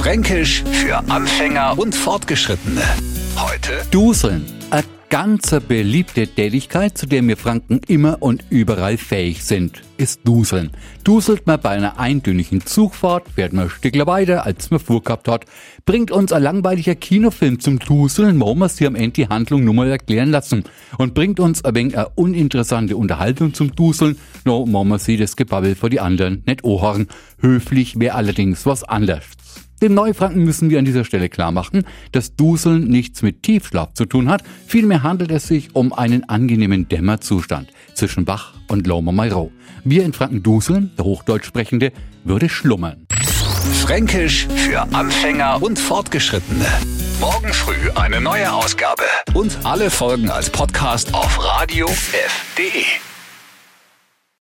Fränkisch für Anfänger und Fortgeschrittene. Heute Duseln. Eine ganz beliebte Tätigkeit, zu der wir Franken immer und überall fähig sind, ist Duseln. Duselt man bei einer eintönigen Zugfahrt, fährt man ein Stückler weiter, als man vorgehabt hat. Bringt uns ein langweiliger Kinofilm zum Duseln, wo wir sie am Ende die Handlung nur mal erklären lassen. Und bringt uns ein wenig eine uninteressante Unterhaltung zum Duseln, no, wo wir sie das Gebabbel vor die anderen nicht ohren. Höflich wäre allerdings was anderes. Dem Neufranken müssen wir an dieser Stelle klar machen, dass Duseln nichts mit Tiefschlaf zu tun hat. Vielmehr handelt es sich um einen angenehmen Dämmerzustand zwischen Bach und Lomer Wir in Franken duseln, der Hochdeutsch sprechende, würde schlummern. Fränkisch für Anfänger und Fortgeschrittene. Morgen früh eine neue Ausgabe. Und alle Folgen als Podcast auf radiof.de.